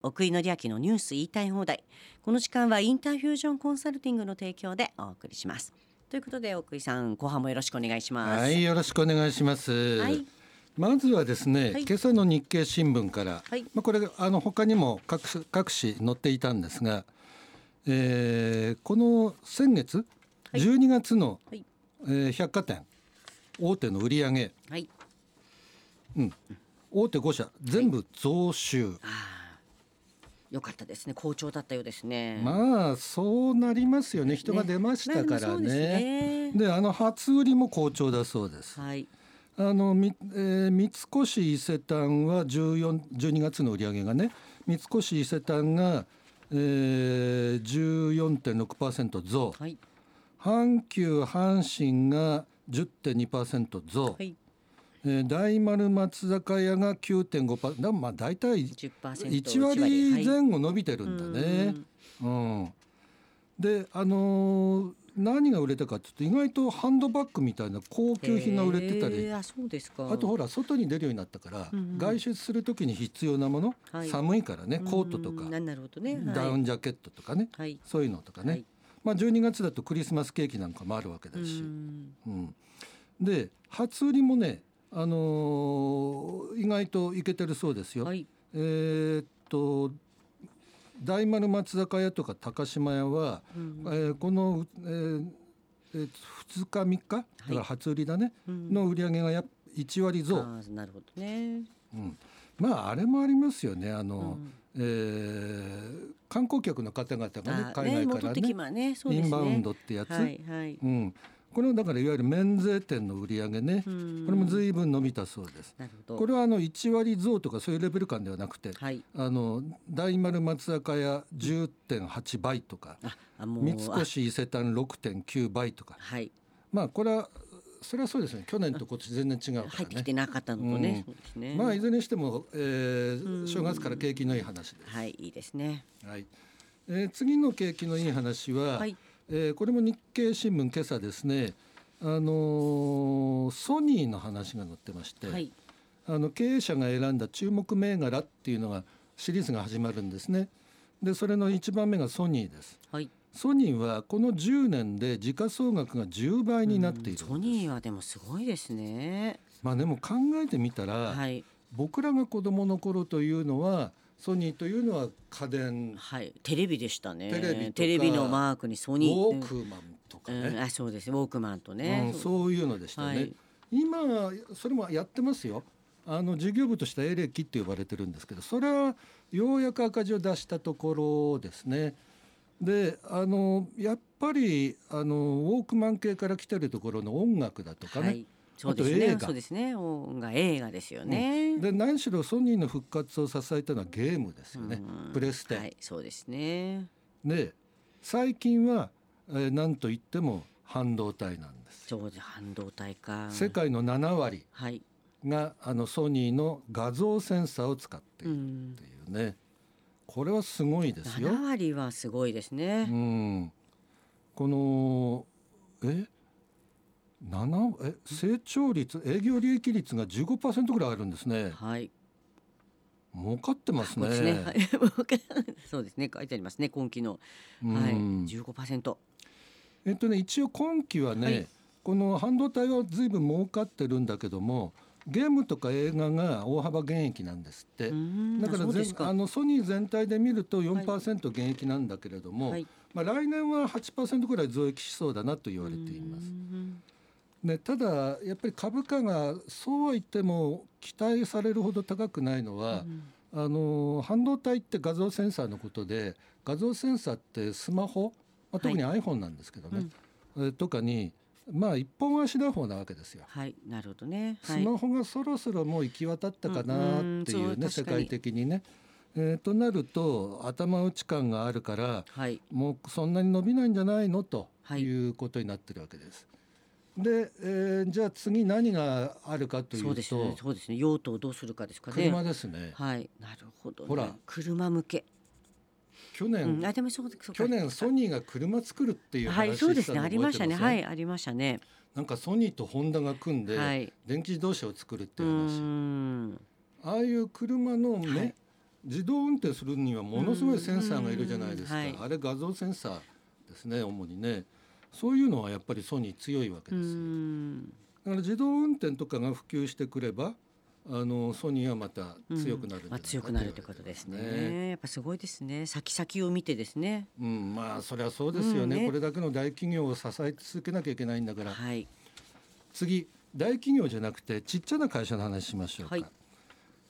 奥井紀明のニュース言いたい放題。この時間はインターフュージョンコンサルティングの提供でお送りします。ということで奥井さん後半もよろしくお願いします。はい、よろしくお願いします。はい。まずはですね、はい。今朝の日経新聞から、はい。まあこれあの他にも各紙各紙載っていたんですが、えーこの先月はい。12月の、はい。えー百貨店大手の売り上げ、はい。うん、大手5社全部増収。ああよかったですね。好調だったようですね。まあそうなりますよね。人が出ましたからね。ね。であの初売りも好調だそうです。はい。あのみ、えー三越伊勢丹は14 12月の売り上げがね三越伊勢丹が、えー、14.6%増。はい。阪急阪神が10.2%増、はいえー大丸松坂屋が9.5%だまあ大体10% 1割前後伸びてるんだね。うん、であのー何が売れたかっていうと意外とハンドバッグみたいな高級品が売れてたり。あそうですか。あとほら外に出るようになったから、うんうん外出する時に必要なもの、はい。寒いからねコートとかうんななるほどね。はい。ダウンジャケットとかね、はい。そういうのとかね、はい。まあ、12月だとクリスマスケーキなんかもあるわけだうし、ん。うん。で初売りもね、あのー意外といけてるそうですよ。はい。えーっと大丸松坂屋とか高島屋は、うんえーこの、えーえー2日3日だから初売りだね、うん。の売り上げがやっ1割増。なるほどね。うん、まああれもありますよね。あの、うん。えー観光客の方々がね海外からねね。そうですね。インバウンドってやつ、はいはい。うん、これはだからいわゆる免税店の売り上げね、うん。これも随分伸びたそうです。なるほど。これはあの1割増とかそういうレベル感ではなくて、はい。あの大丸松坂屋10.8倍とかああもう三あ越伊勢丹6.9倍とか。はい。まあこれはそれはそうですね。去年と今年全然違うからね。入ってきて。なかったのとね、うん。ね。まあいずれにしても、えーうん。正月から景気のいい話です。はいいいですね。はい。えー次の景気のいい話は、はいえーこれも日経新聞今朝ですね。あのーソニーの話が載ってまして、はいあの経営者が選んだ注目銘柄っていうのがシリーズが始まるんですね。でそれの一番目がソニーです。はいソニーはこの10年で時価総額が10倍になっている。ソニーはでもすごいですねまあでも考えてみたら、はい僕らが子供の頃というのはソニーというのは家電。はい。テレビでしたね。テレビとか。テレビのマークにソニー。ウォークマンとかうん。ね、あそうです。ウォークマンとね、うん、そう。いうのでしたね、はい。今それもやってますよ。あの事業部としてはエレキって呼ばれてるんですけどそれはようやく赤字を出したところですね。であのやっぱりあのウォークマン系から来てるところの音楽だとかね、はいそうですね。そうですね。音楽映画ですよね、で何しろソニーの復活を支えたのはゲームですよね、うん。プレステ、はいそうですね。で最近は、えー、何といっても半導体なんですよ。そうです。半導体か。世界の7割はい。があのソニーの画像センサーを使っているうんっていうね、これはすごいですよ。7割はすごいですうね、ん、このえ？7え成長率営業利益率が15%ぐらいあるんですね。はい。儲かってますね。そうですね。はい。そうですね。書いてありますね。今期の、うん。はい。15%えっとね一応今期はね、はい。この半導体は随分儲かってるんだけどもゲームとか映画が大幅減益なんですって、うん。だからぜあそうですか。あのソニー全体で見ると4%減益なんだけれども、はい。まあ、来年は8%ぐらい増益しそうだなと言われています。うんね、ただやっぱり株価がそうは言っても期待されるほど高くないのは、あの半導体って画像センサーのことで画像センサーってスマホ、まあ、特に iPhone なんですけどね、えとかにまあ一本足打法なわけですよ。はいなるほどねはいスマホがそろそろもう行き渡ったかなっていうね、うん世界的にね。えーとなると頭打ち感があるからはいもうそんなに伸びないんじゃないの？とはいいうことになってるわけです。で、えーじゃあ次何があるかというとそうですね。そうですね。用途をどうするかですかね。車ですね。はい。なるほど、ね、ほら。車向け、去年、うん、あでもそう去年ソニーが車作るっていうはい話そうですね。ありましたね。はいありましたね。なんかソニーとホンダが組んではい。電気自動車を作るってういう話、ん。ああいう車の目、はい。自動運転するにはものすごいセンサーがいるじゃないですか、うん。はい。あれ画像センサーですね主にねそういうのはやっぱりソニー強いわけうですだから自動運転とかが普及してくればあのソニーはまた強くなるんじゃないかまあ、強くなるということですね。やっぱすごいですね。先々を見てですね。うん、まあそれはそうですよね,、うんね。これだけの大企業を支え続けなきゃいけないんだから。はい。次大企業じゃなくてちっちゃな会社の話しましょうか、は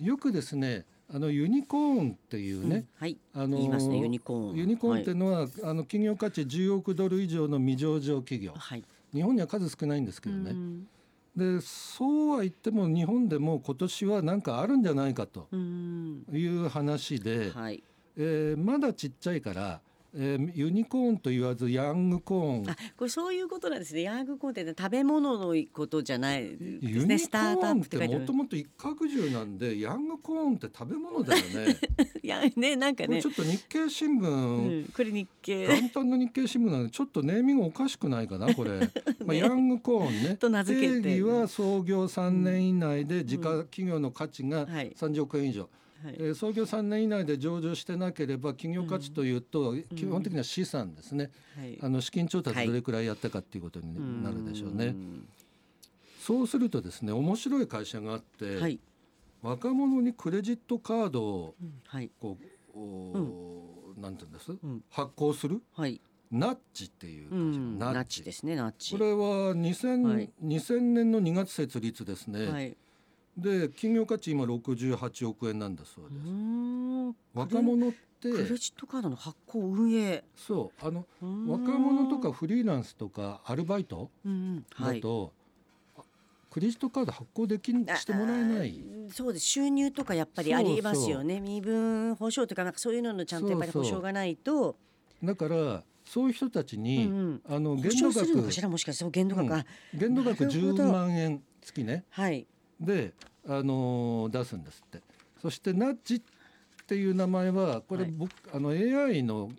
い。よくですねあのユニコーンっていうね、うんはい。あのねユニコーン。ユニコーンってはいいうのは、あの企業価値10億ドル以上の未上場企業はい。日本には数少ないんですけどね、うんでそうは言っても日本でも今年は何かあるんじゃないかとうん。いう話で、はい。えーまだちっちゃいから、えーユニコーンと言わずヤングコーン。あ、これそういうことなんですね。ヤングコーンってね食べ物のことじゃないですユね。ニコスターンってもと。もと一角獣なんでヤングコーンって食べ物だよね。いやねなんかね。ち。ょっと日経新聞、うん、これ日経。元旦の日経新聞なんでちょっとネーミングおかしくないかなこれ、まあ、ヤングコーンね。と名付けて。定義は創業3年以内で自家企業の価値がはい。30億円以上、はいえー創業3年以内で上場してなければ企業価値というと、基本的には資産ですね、はい。あの資金調達どれくらいやったかっていうことになるでしょうね、んそうするとですね面白い会社があって、はい。若者にクレジットカードをうん。はい。こう、おーなんて言うんです、ん。発行する？はい。ナッチっていううん。ナッチですね。ナッチ。これは2000、はい。2000年の2月設立ですね、はい。で企業価値今68億円なんだそううです、若者ってクレジットカードの発行運営。そうあの若者とかフリーランスとかアルバイトうんはい。だと、あクレジットカード発行できんしてもらえない。あそうです。収入とかやっぱりありますよね。身分保証とかなんかそういうののちゃんとやっぱり保証がないと。だからそういう人たちに、うんうん。あの保限度額証するのかしら？もしかして限度額、うん。あ限度額なるほど。10万円月ね。はい。で、あのー出すんですって。そしてナッジっていう名前はこれはい。僕、あの AI の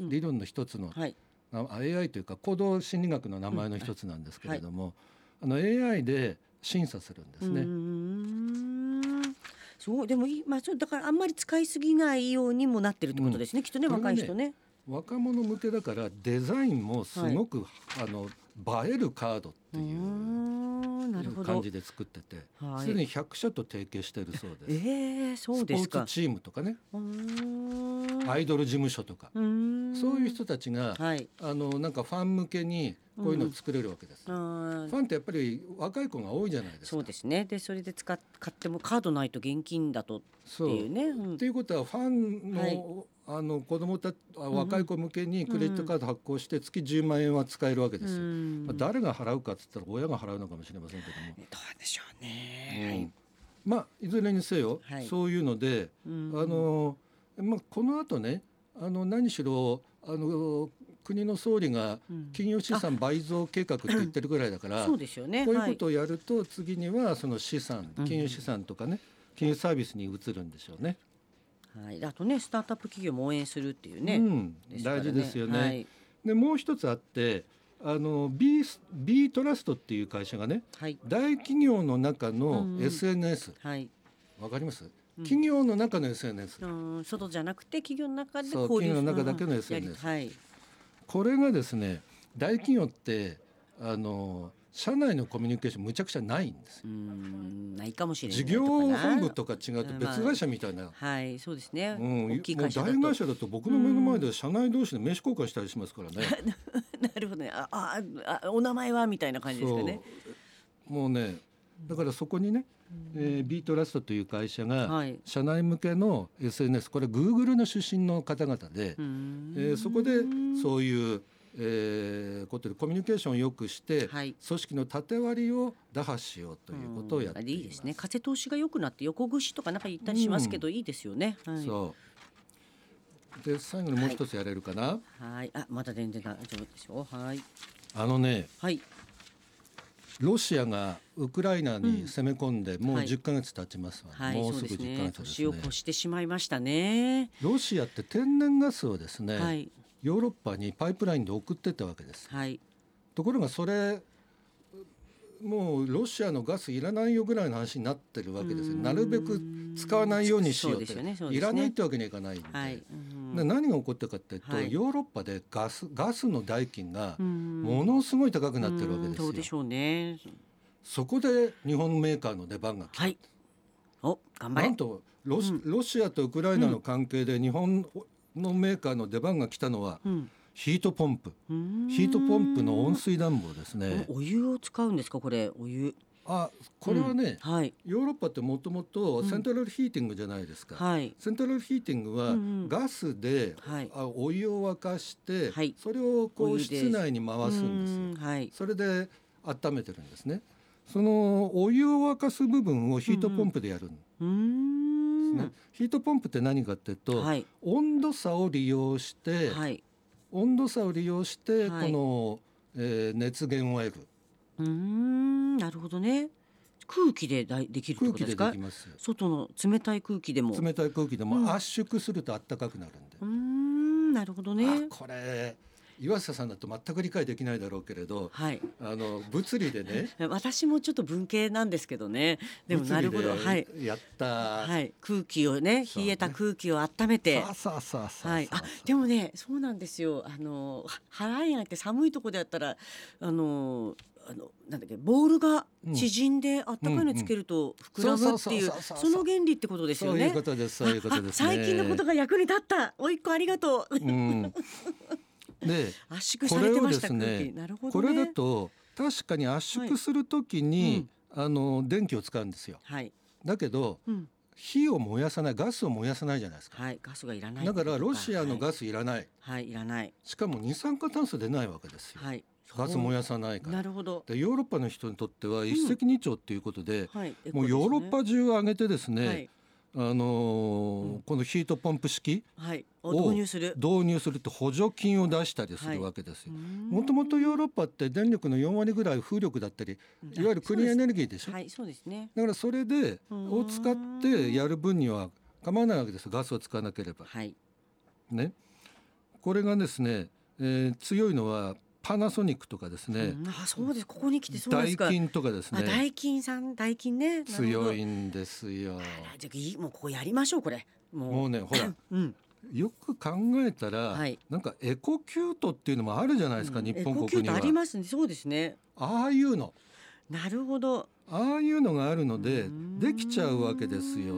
理論の一つの、はい。あ AI というか行動心理学の名前の一つなんですけれども、あの AI で審査するんですね。そうでもいいまあそうだからあんまり使いすぎないようにもなってるってことですね、きっとね若い人ね。若者向けだからデザインもすごく、あの映えるカードっていう感じで作っててはい。すで、に100社と提携しているそうです。えー、そうですか。スポーツチームとかね。アイドル事務所とか、そういう人たちが、はい。あのなんかファン向けにこういうのを作れるわけです。あー。ファンってやっぱり若い子が多いじゃないですか。そうですね。でそれで使っ買ってもカードないと現金だとっていうね。うん。っていうことはファンの,、はいあの子供たあ若い子向けにクレジットカード発行して月10万円は使えるわけですよ。うん。まあ、誰が払うかっつったら親が払うのかもしれませんけども。どうでしょううねんまあいずれにせよ、はい。そういうので、うんあのまあこの後ねあの何しろあの国の総理がうん。金融資産倍増計画って言ってるぐらいだから、そうですよね。こういうことをやると次にはその資産うん。金融資産とかね金融サービスに移るんでしょうね。はい、はい、あとねスタートアップ企業も応援するっていうね、うん、から大事ですよね。はい、でもう一つあってあの B, B トラストっていう会社がねはい。大企業の中うん。のうん SNS はい。わ、かります、うん。企業の中の SNS うん外じゃなくて企業の中で交流企業の中だけのうん SNS はい。これがですね大企業ってあの社内のコミュニケーションむちゃくちゃないんですないかもしれない事業本部かとか違うとうん別会社みたいな、なはいそうですね、うん、大きい会社だと。大会社だと僕の目の前で社内同士で名刺交換したりしますからね。なるほどね。あああお名前はみたいな感じですかね。もうねだからそこにね、えービートラストという会社がはい。社内向けの SNS これ Google の出身の方々で、うん。えーそこでそういう、えーことでコミュニケーションを良くして、はい。組織の縦割りを打破しようということをやっています。いいですね。風通しが良くなって横串とかなんか言ったりしますけど、いいですよね。はい。そう。で最後にもう一つやれるかな、はい。あまだ全然大丈夫ですよ。はい。あのねはい。ロシアがウクライナに攻め込んでもうはい。10ヶ月経ちますわ、はいもうすぐそうです10ヶね月ですね。年を越してしまいましたね。ロシアって天然ガスをですね、はいヨーロッパにパイプラインで送ってったわけですはいところがそれもうロシアのガスいらないよぐらいの話になってるわけですよ。なるべく使わないようにしようって、そうですよねいらないってわけにはいかないんで。はい。で何が起こったかっていうと、はいヨーロッパでガスガスの代金がもものすごい高くなってるわけですよそう。でしょうね。そこで日本メーカーの出番が来た。はい。お、頑張れなん。とロロシアとウクライナの関係で日本のメーカーの出番が来たのはうん。ヒートポンプ。うーんヒートポンプの温水暖房ですね。お湯を使うんですかこれ？お湯。あこれはね、うんはいヨーロッパってもともとセントラルヒーティングじゃないですか。はいセントラルヒーティングはうんうんガスで、はい。あお湯を沸かして、はいそれをこう室内に回すんですはい。それで温めてるんですね。そのお湯を沸かす部分をヒートポンプでやるんですうーん。ね。ヒートポンプって何かっていうと、はい温度差を利用して、はい。温度差を利用してはいこの、えー熱源を得るうーんなるほどね。空気でだいできるって空気ですか？きます。外の冷たい空気でも。冷たい空気でうんも圧縮すると暖かくなるんで。うーんなるほどね。あこれ岩下さんだと全く理解できないだろうけれどはい。あの物理でね 私もちょっと文系なんですけどね。でもなるほど。はい。やった、はい。空気をね冷えた空気を温めて。さあさあさあさあはい、あでもねそうなんですよあのは払いがって寒いとこでやったらあのあのなんだっけボールが縮んであったかいのつけると膨らむっていうその原理ってことですよそういうねこ。とですそういうことです最近のことが役に立ったおいっ子ありがとううん、で圧縮されてました、これをですねなるほどこねれだと確かに圧縮するときに、あの電気を使うんですよ。はい、だけどうん、火を燃やさないガスを燃やさないじゃないですか。はいガスがいらないだからロシアのスガスいらない、はい、い、らない。しかも二酸化炭素出ないわけですよ、はい。ガス燃やさないから。なるほど。でヨーロッパの人にとっては一石二鳥っていうことで、はい。もうヨーロッパ中を挙げてですね、はい、あのーこのヒートポンプ式はい、をを導入する。導入すると補助金を出したりするわけですよ。もともとヨーロッパって電力の4割ぐらい風力だったりいわゆるクリーンエネルギーでしょ、はいそうですね。だからそれでうん。を使ってやる分には構わないわけですガスを使わなければ。はい。ね。これがですね、えー強いのはパナソニックとかですね、うん。あそうです。ここに来てそうでダイすかキンとかですね。あ大金さん大金ね。強いんですよ。じゃあもうここやりましょうこれ。もう。ねほらうん。よく考えたら、はい。なんかエコキュートっていうのもあるじゃないですか、日本エコキュー国にはトありますね。そうですね。ああいうの。なるほど。ああいうのがあるのでできちゃうわけですよ、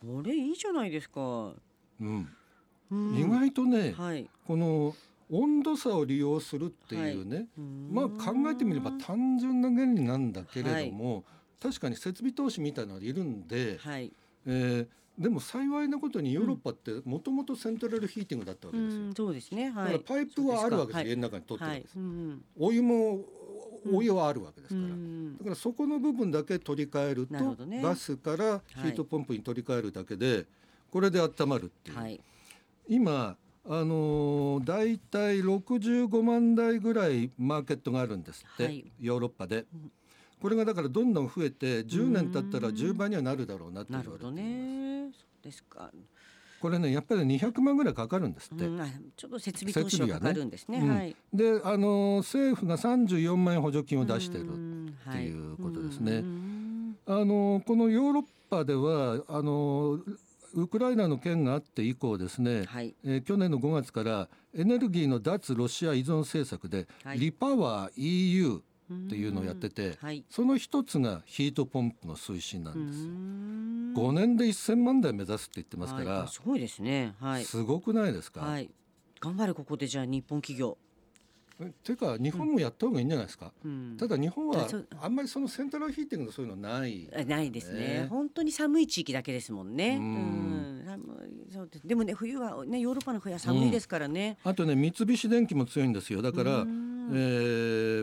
これいいじゃないですか、うん、うん。意外とね、はい。この温度差を利用するっていうね、まあ考えてみれば単純な原理なんだけれども、確かに設備投資みたいなのがいるんで、はい。えーでも幸いなことにヨーロッパってもともとセントラルヒーティングだったわうけですよ。んそうですね。だはい。からパイプはあるわけです。家の中に取ってるわはいけです、うんお湯もお湯はあるわけですうから、んだからそこの部分だけ取り替えるとね。ガスからヒートポンプに取り替えるだけで、これで温まるっていう、はい。今あのー、大体65万台ぐらいマーケットがあるんですって、はい。ヨーロッパで。うん。これがだからどんどん増えて10年経ったら10倍にはなるだろうなって言われてなるほどね。そうですか。これねやっぱり200万ぐらいかかるんですって。うん。あちょっと設備投資がかかるんですね。ねはい。であのー政府が34万円補助金を出してる。っっていうことですね。ん。あのーこのヨーロッパではあのーウクライナの件があって以降ですね、はい。えー去年の5月からエネルギーの脱ロシア依存政策で、はい。リパワー EU っていうのをやってて、はい。その一つがヒートポンプの推進なんですよ。ん。5年で1000万台目指すって言ってますから、はい。すごいですね。はい。すごくないですか、はい。頑張れここでじゃあ日本企業えてか日本もやった方がいいんじゃないですか、うん。ただ日本はあんまりそのセントラルヒーティングのそういうのない。あないですね。ね。本当に寒い地域だけですもんね。ううん。そうです。でもね冬はねヨーロッパの冬は寒いですからね。あとね三菱電機も強いんですよ。だから、うん。え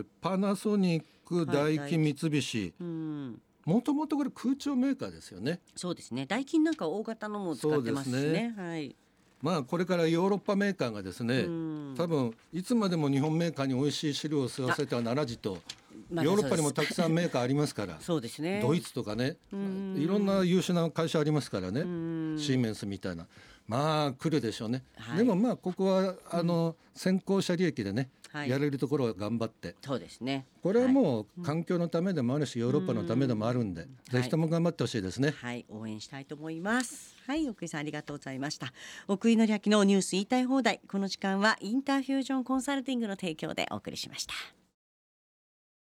ーパナソニックはい。ダイキン三菱。うん、もともとこれ空調メーカーですよね。そうですね。ダイキンなんか大型のも使ってますしそうですね。はい。まあこれからヨーロッパメーカーがですね、うん。多分いつまでも日本メーカーに美味しい汁を吸わせてはならじとまあヨーロッパにもたくさんメーカーありますからそうですね。ドイツとかねうん。いろんな優秀な会社ありますからね。うん。シーメンスみたいなまあ来るでしょうね、はい。でもまあここはあの先行者利益でね、はい。やれるところは頑張って。そうですね。これはもう環境のためでもあるし、ヨーロッパのためでもあるんで、ぜひとも頑張ってほしいですね。はい、応援したいと思います。はい、奥井さんありがとうございました。奥井紀明のニュース言いたい放題。この時間はインターフュージョンコンサルティングの提供でお送りしました。